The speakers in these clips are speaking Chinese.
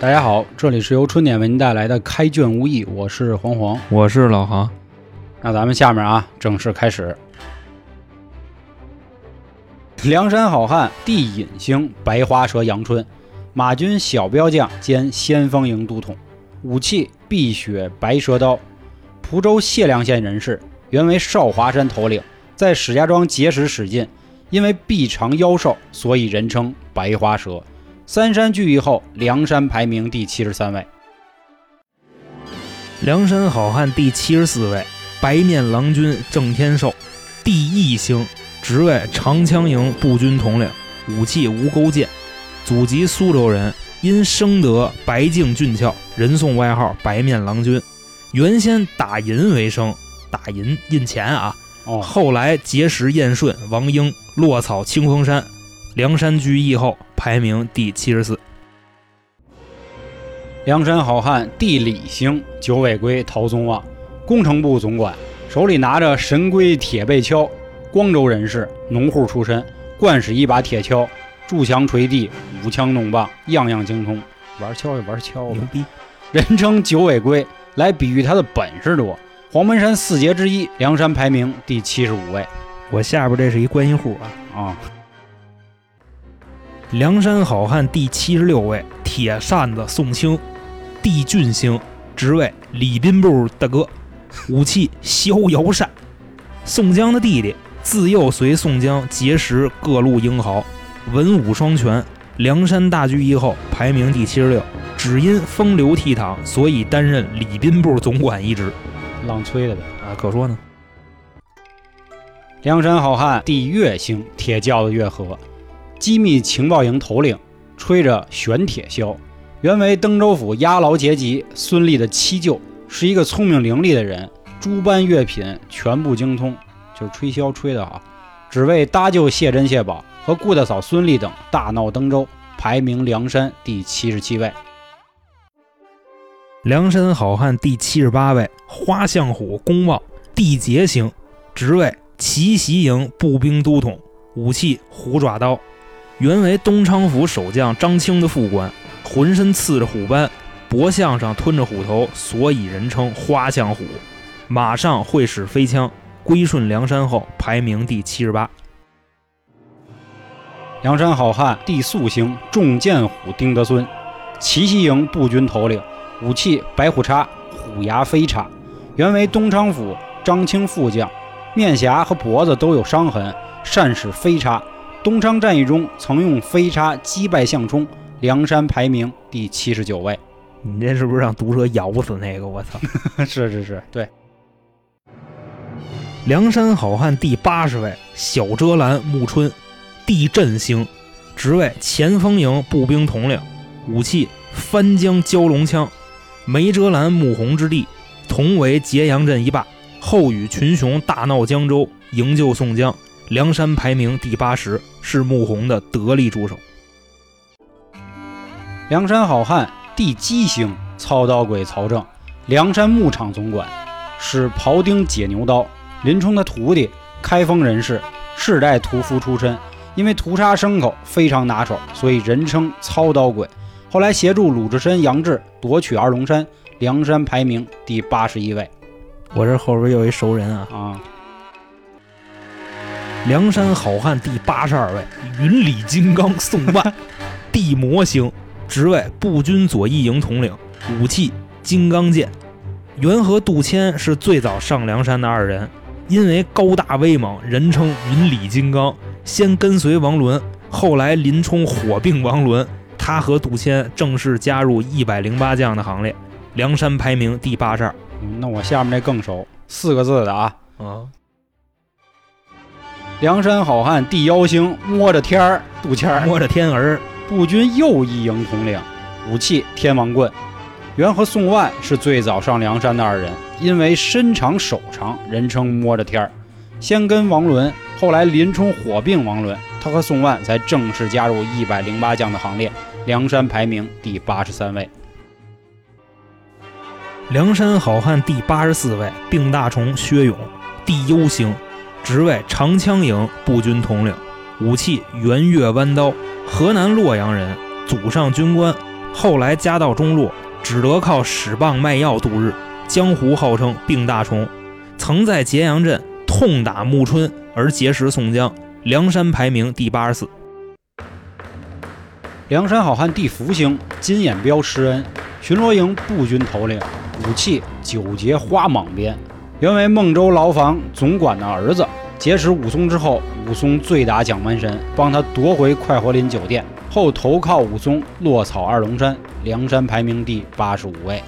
大家好，这里是由春点为您带来的开卷无益，我是黄黄。我是老航。那咱们下面啊，正式开始。梁山好汉地隐星白花蛇杨春，马军小标将兼先锋营都统，武器碧血白蛇刀，蒲州解良县人士，原为少华山头领，在史家庄结识史进，因为臂长腰瘦，所以人称白花蛇。三山聚义后，梁山排名第七十三位。梁山好汉第七十四位，白面郎君郑天寿，地义星，职位长枪营步军统领，武器无钩剑，祖籍苏州人，因生得白净俊俏，人送外号白面郎君。原先打银为生，打银印钱啊。哦，后来结识燕顺、王英，落草清风山。梁山聚义后，排名第七十四。梁山好汉地理星九尾龟陶宗旺，工程部总管，手里拿着神龟铁背锹。光州人士，农户出身，惯使一把铁锹，筑墙锤地，舞枪弄棒，样样精通。玩锹就玩锹，牛逼！人称九尾龟，来比喻他的本事多。黄门山四杰之一，梁山排名第七十五位。我下边这是一关系户啊啊！梁山好汉第七十六位，铁扇子宋清，地俊星，职位礼宾部大哥，武器逍遥扇。宋江的弟弟，自幼随宋江结识各路英豪，文武双全。梁山大聚义后，排名第七十六，只因风流倜傥，所以担任礼宾部总管一职。浪吹的呗啊，可说呢。梁山好汉第月星，铁轿子月河，机密情报营头领，吹着玄铁箫，原为登州府押牢节级孙立的七舅，是一个聪明伶俐的人，诸般乐品全部精通，就是吹箫吹得好，只为搭救谢珍、谢宝和顾大嫂孙俪等大闹登州，排名梁山第七十七位。梁山好汉第七十八位，花象虎公望，地节星，职位奇袭营步兵都统，武器虎爪刀，原为东昌府守将张清的副官，浑身刺着虎斑，脖项上吞着虎头，所以人称花象虎。马上会使飞枪，归顺梁山后，排名第七十八。梁山好汉地宿星重剑虎丁德孙，奇袭营步军头领，武器白虎叉、虎牙飞叉，原为东昌府张清副将，面颊和脖子都有伤痕，善使飞叉。东昌战役中曾用飞叉击败项冲，梁山排名第七十九位。你这是不是让毒蛇咬死那个？我操！是是是，对。梁山好汉第八十位，小遮拦暮春，地震星，职位前锋营步兵统领，武器翻江蛟龙枪。梅遮拦穆弘之弟，同为揭阳镇一霸，后与群雄大闹江州，营救宋江。梁山排名第八十，是穆弘的得力助手。梁山好汉第七星操刀鬼曹正，梁山牧场总管，使庖丁解牛刀。林冲的徒弟，开封人士，世代屠夫出身，因为屠杀牲口非常拿手，所以人称操刀鬼。后来协助鲁智深、杨志夺取二龙山，梁山排名第八十一位。我这后边有一熟人啊啊！梁山好汉第八十二位，云里金刚宋万，地魔星，职位步军左翼营统领，武器金刚剑。元和杜迁是最早上梁山的二人。因为高大威猛，人称云里金刚。先跟随王伦，后来林冲火并王伦，他和杜迁正式加入一百零八将的行列。梁山排名第八十二。那我下面这更熟，四个字的啊啊！梁山好汉地妖星摸着天儿，杜迁摸着天儿，步军右一营统领，武器天王棍。元和宋万是最早上梁山的二人，因为身长手长，人称摸着天儿。先跟王伦，后来林冲火并王伦，他和宋万才正式加入一百零八将的行列。梁山排名第八十三位。梁山好汉第八十四位，病大虫薛勇，地幽星，职位长枪营步军统领，武器圆月弯刀，河南洛阳人，祖上军官。后来家道中落，只得靠使棒卖药度日。江湖号称病大虫，曾在揭阳镇痛打穆春而结识宋江。梁山排名第八十四。梁山好汉第福星金眼彪施恩，巡逻营步军头领，武器九节花蟒鞭，原为孟州牢房总管的儿子。结识武松之后，武松醉打蒋门神，帮他夺回快活林酒店，后投靠武松，落草二龙山。梁山排名第八十五位。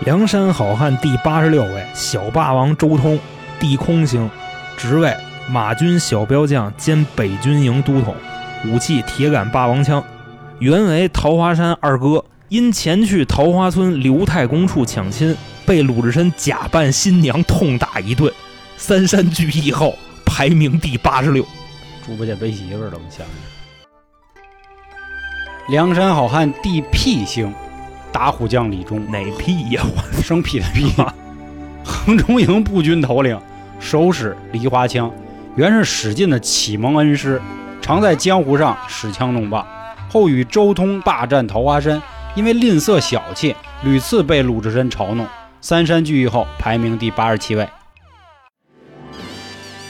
梁山好汉第八十六位，小霸王周通，地空星，职位马军小标将兼北军营都统，武器铁杆霸王枪，原为桃花山二哥，因前去桃花村刘太公处抢亲，被鲁智深假扮新娘痛打一顿，三山聚义后排名第八十六。猪八戒背媳妇儿了，我想。梁山好汉第 P 星。打虎将李忠哪屁呀？我 生僻的僻吗？衡中营步军头领，手使梨花枪，原是史进的启蒙恩师，常在江湖上使枪弄棒。后与周通霸占桃花山，因为吝啬小气，屡次被鲁智深嘲弄。三山聚义后，排名第八十七位。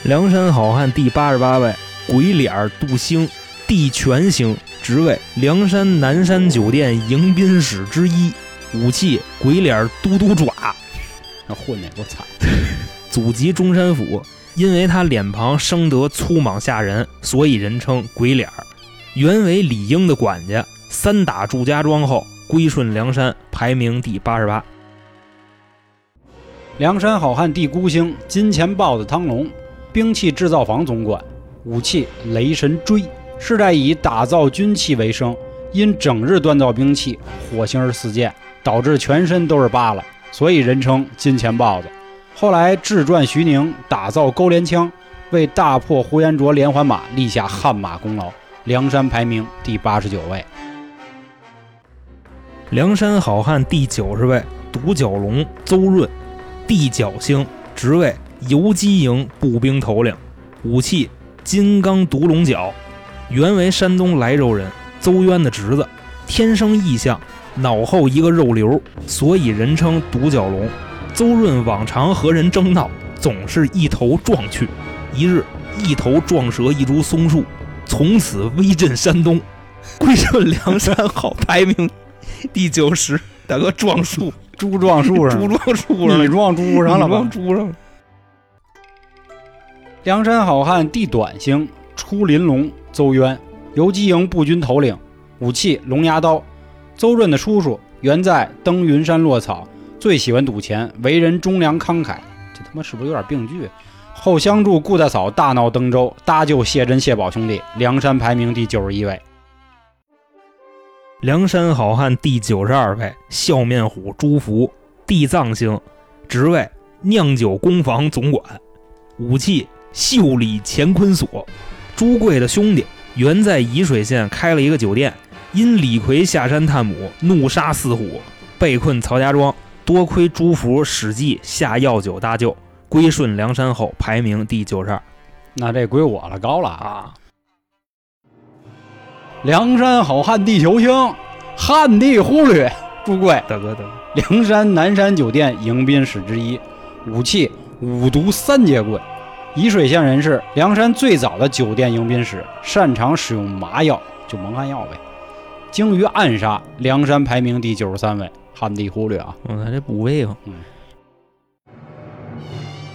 梁山好汉第八十八位，鬼脸杜兴，地权星。职位：梁山南山酒店迎宾使之一，武器：鬼脸嘟嘟爪。那混的多惨！祖籍中山府，因为他脸庞生得粗莽吓人，所以人称鬼脸儿。原为李英的管家，三打祝家庄后归顺梁山，排名第八十八。梁山好汉地孤星，金钱豹子汤龙，兵器制造坊总管，武器雷神锥。世代以打造军器为生，因整日锻造兵器，火星儿四溅，导致全身都是疤了，所以人称金钱豹子。后来智传徐宁打造钩镰枪，为大破呼延灼连环马立下汗马功劳。梁山排名第八十九位。梁山好汉第九十位，独角龙邹润，地角星，职位游击营步兵头领，武器金刚独龙角。原为山东莱州人，邹渊的侄子，天生异相，脑后一个肉瘤，所以人称独角龙。邹润往常和人争闹，总是一头撞去。一日，一头撞折一株松树，从此威震山东，归顺梁山好排名第九十。大哥撞树，猪撞树上，猪撞树上，你撞猪上了撞猪上。梁山好汉地短星出林龙。邹渊，游击营步军头领，武器龙牙刀。邹润的叔叔原在登云山落草，最喜欢赌钱，为人忠良慷慨。这他妈是不是有点病句？后相助顾大嫂大闹登州，搭救谢珍、谢宝兄弟，梁山排名第九十一位。梁山好汉第九十二位，笑面虎朱福，地藏星，职位酿酒工坊总管，武器袖里乾坤锁。朱贵的兄弟原在沂水县开了一个酒店，因李逵下山探母，怒杀四虎，被困曹家庄。多亏朱福使计下药酒搭救，归顺梁山后排名第九十二。那这归我了，高了啊！梁山好汉地球星，汉地忽略朱贵，大哥，大哥，梁山南山酒店迎宾使之一，武器五毒三节棍。沂水县人士，梁山最早的酒店迎宾使，擅长使用麻药，就蒙汗药呗。精于暗杀，梁山排名第九十三位，汉地忽略啊。我看这补位啊。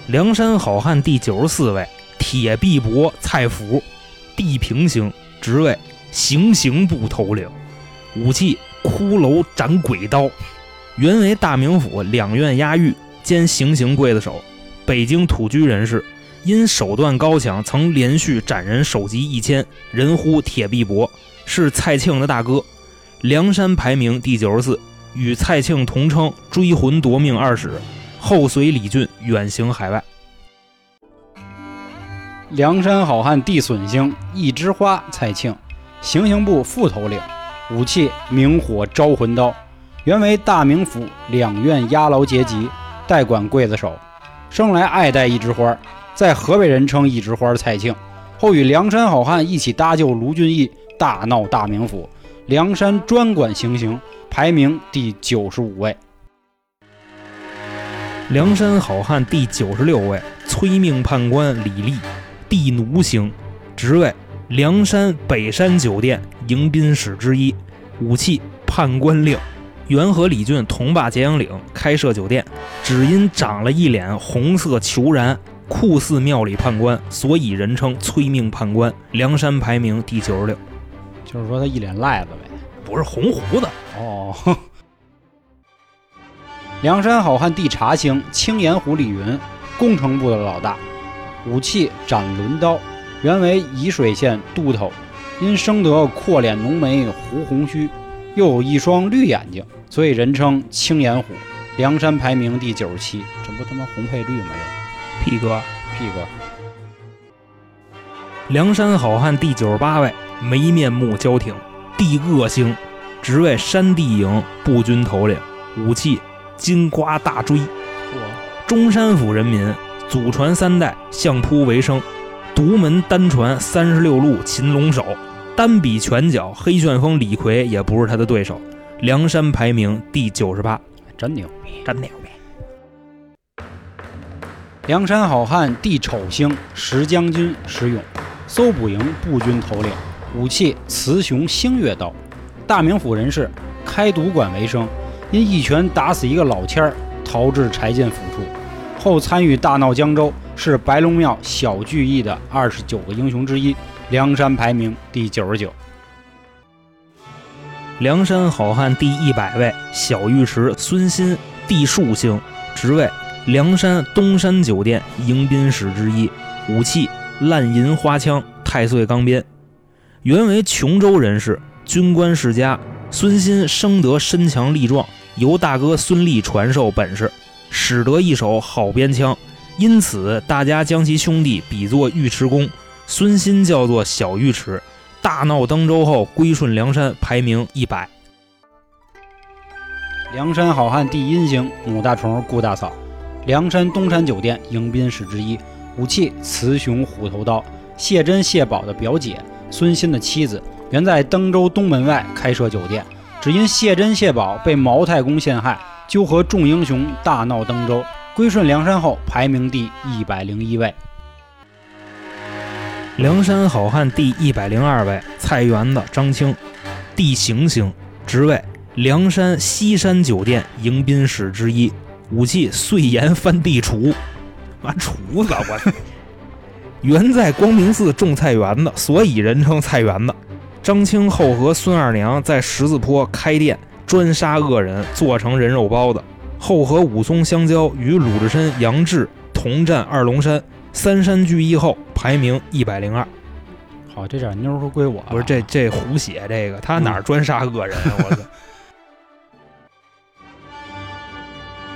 梁山好汉第九十四位，铁臂膊蔡福，地平星，职位行刑部头领，武器骷髅斩鬼刀，原为大名府两院押狱兼行刑刽子手，北京土居人士。因手段高强，曾连续斩人首级一千，人呼铁臂膊，是蔡庆的大哥。梁山排名第九十四，与蔡庆同称追魂夺命二使，后随李俊远行海外。梁山好汉地损星一枝花，蔡庆，行刑部副头领，武器明火招魂刀，原为大名府两院押牢结级，代管刽子手，生来爱戴一枝花。在河北人称一枝花蔡庆，后与梁山好汉一起搭救卢俊义，大闹大名府，梁山专管行刑，排名第九十五位。梁山好汉第九十六位，催命判官李立，地奴星，职位梁山北山酒店迎宾使之一，武器判官令。元和李俊同霸揭阳岭，开设酒店，只因长了一脸红色虬髯，酷似庙里判官，所以人称催命判官。梁山排名第九十六，就是说他一脸赖子呗。不是红胡子哦。梁山好汉第茶星青岩湖李云，工程部的老大，武器斩轮刀，原为沂水县都头，因生得阔脸浓眉胡红须，又有一双绿眼睛，所以人称青眼虎。梁山排名第九十七，这不他妈红配绿吗？又屁哥，屁哥。梁山好汉第九十八位，眉面目交挺，地恶星，职位山地营步军头领，武器金瓜大锥。中山府人民祖传三代相扑为生，独门单传三十六路擒龙手，单比拳脚，黑旋风李逵也不是他的对手。梁山排名第九十八，真牛逼，真牛逼。梁山好汉地丑星石将军石勇。搜捕营步军头领，武器雌雄星月刀，大名府人士，开赌馆为生，因一拳打死一个老千儿，逃至柴进府处，后参与大闹江州，是白龙庙小聚义的二十九个英雄之一。梁山排名第九十九。梁山好汉第一百位，小尉迟孙新，地数星，职位梁山东山酒店迎宾使之一，武器。烂银花枪，太岁钢鞭，原为琼州人士，军官世家。孙新生得身强力壮，由大哥孙立传授本事，使得一手好鞭枪，因此大家将其兄弟比作尉迟恭，孙新叫做小尉迟。大闹登州后，归顺梁山，排名一百。梁山好汉第一星，母大虫顾大嫂，梁山东山酒店迎宾使之一。武器雌雄虎头刀，谢珍、谢宝的表姐，孙欣的妻子，原在登州东门外开设酒店，只因谢珍、谢宝被毛太公陷害，纠合众英雄大闹登州，归顺梁山后排名第一百零一位。梁山好汉第一百零二位，菜园子张青，地行星，职位梁山西山酒店迎宾使之一，武器碎岩翻地锄。妈厨子，我原在光明寺种菜园子，所以人称菜园子。张青后和孙二娘在十字坡开店，专杀恶人，做成人肉包子。后和武松相交，与鲁智深、杨志同战二龙山，三山聚义后排名一百零二。好，这点妞都归我。不是这这胡写这个，他哪专杀恶人啊？我操！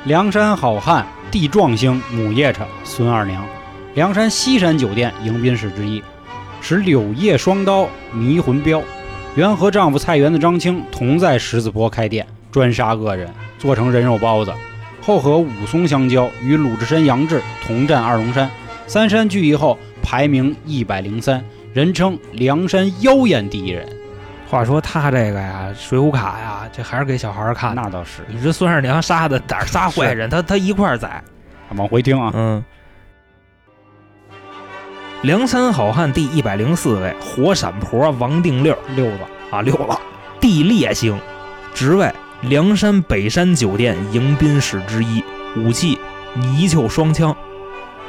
梁山好汉。地壮星母夜叉孙二娘，梁山西山酒店迎宾使之一，使柳叶双刀迷魂镖。原和丈夫菜园子张青同在十字坡开店，专杀恶人，做成人肉包子。后和武松相交，与鲁智深、杨志同战二龙山，三山聚义后排名一百零三，人称梁山妖艳第一人。话说他这个呀，水浒卡呀，这还是给小孩看。那倒是，你这孙二娘杀的哪仨坏人？他他一块儿宰。往回听啊，嗯。梁山好汉第一百零四位，火闪婆王定六六子啊，六子地烈星，职位梁山北山酒店迎宾使之一，武器泥鳅双枪，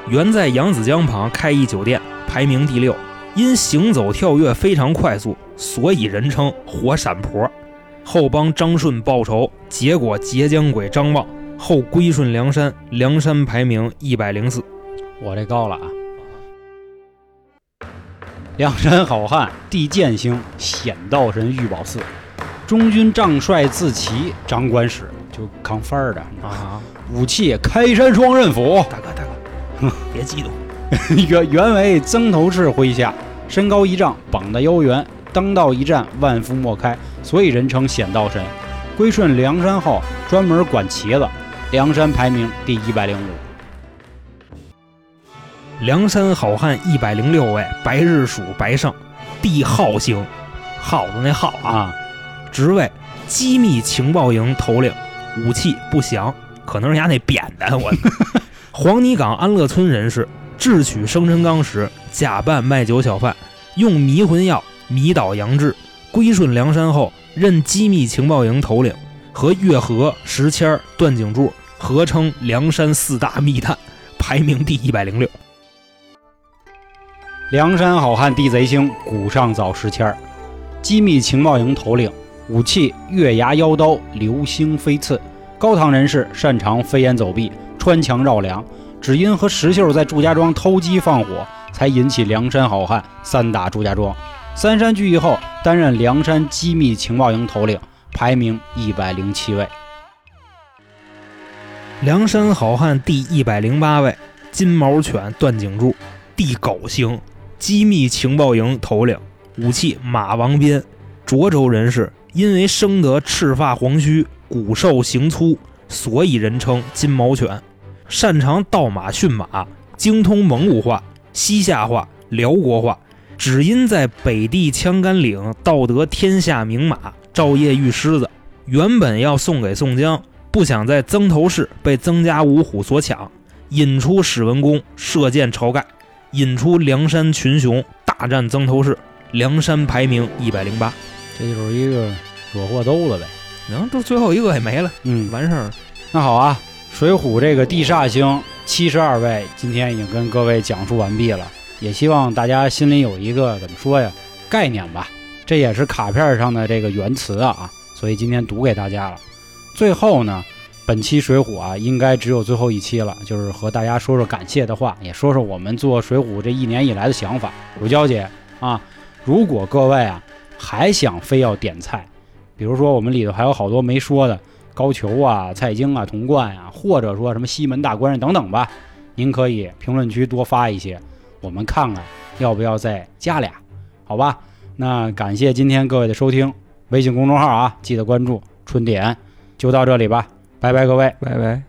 原在扬子江旁开一酒店，排名第六。因行走跳跃非常快速，所以人称火闪婆。后帮张顺报仇，结果截江鬼张望，后归顺梁山，梁山排名一百零四。我这高了啊！梁山好汉地剑星险道神玉宝寺，中军帐帅自齐掌管使，就扛分儿的啊。武器开山双刃斧。大哥大哥，别激动。原原为曾头市麾下。身高一丈，膀大腰圆，当道一战，万夫莫开，所以人称显道神。归顺梁山后，专门管旗子。梁山排名第一百零五。梁山好汉一百零六位，白日鼠白胜，地号星，耗子那耗啊。职位机密情报营头领，武器不详，可能是人家那扁担。我 黄泥岗安乐村人士智取生辰纲时，假扮卖酒小贩，用迷魂药迷倒杨志，归顺梁山后，任机密情报营头领，和月河、石谦、段景柱合称梁山四大密探，排名第一百零六。梁山好汉地贼星，古上早石签儿，机密情报营头领，武器月牙腰刀，流星飞刺。高唐人士擅长飞檐走壁，穿墙绕梁，只因和石秀在祝家庄偷鸡放火，才引起梁山好汉三打祝家庄。三山聚义后，担任梁山机密情报营头领，排名一百零七位。梁山好汉第一百零八位，金毛犬段景柱，地狗星，机密情报营头领，武器马王鞭，涿州人士，因为生得赤发黄须，骨瘦形粗，所以人称金毛犬。擅长盗马驯马，精通蒙古话、西夏话、辽国话。只因在北地枪杆岭盗得天下名马赵夜玉狮子，原本要送给宋江。不想在曾头市被曾家五虎所抢，引出史文恭射箭晁盖，引出梁山群雄大战曾头市，梁山排名一百零八，这就是一个惹祸兜了呗。然后都最后一个也没了，嗯，完事儿。那好啊，水浒这个地煞星七十二位，今天已经跟各位讲述完毕了，也希望大家心里有一个怎么说呀概念吧。这也是卡片上的这个原词啊，所以今天读给大家了。最后呢，本期水浒啊，应该只有最后一期了，就是和大家说说感谢的话，也说说我们做水浒这一年以来的想法。乳娇姐啊，如果各位啊还想非要点菜，比如说我们里头还有好多没说的高俅啊、蔡京啊、童贯呀，或者说什么西门大官人等等吧，您可以评论区多发一些，我们看看要不要再加俩，好吧？那感谢今天各位的收听，微信公众号啊记得关注春点。就到这里吧，拜拜，各位，拜拜。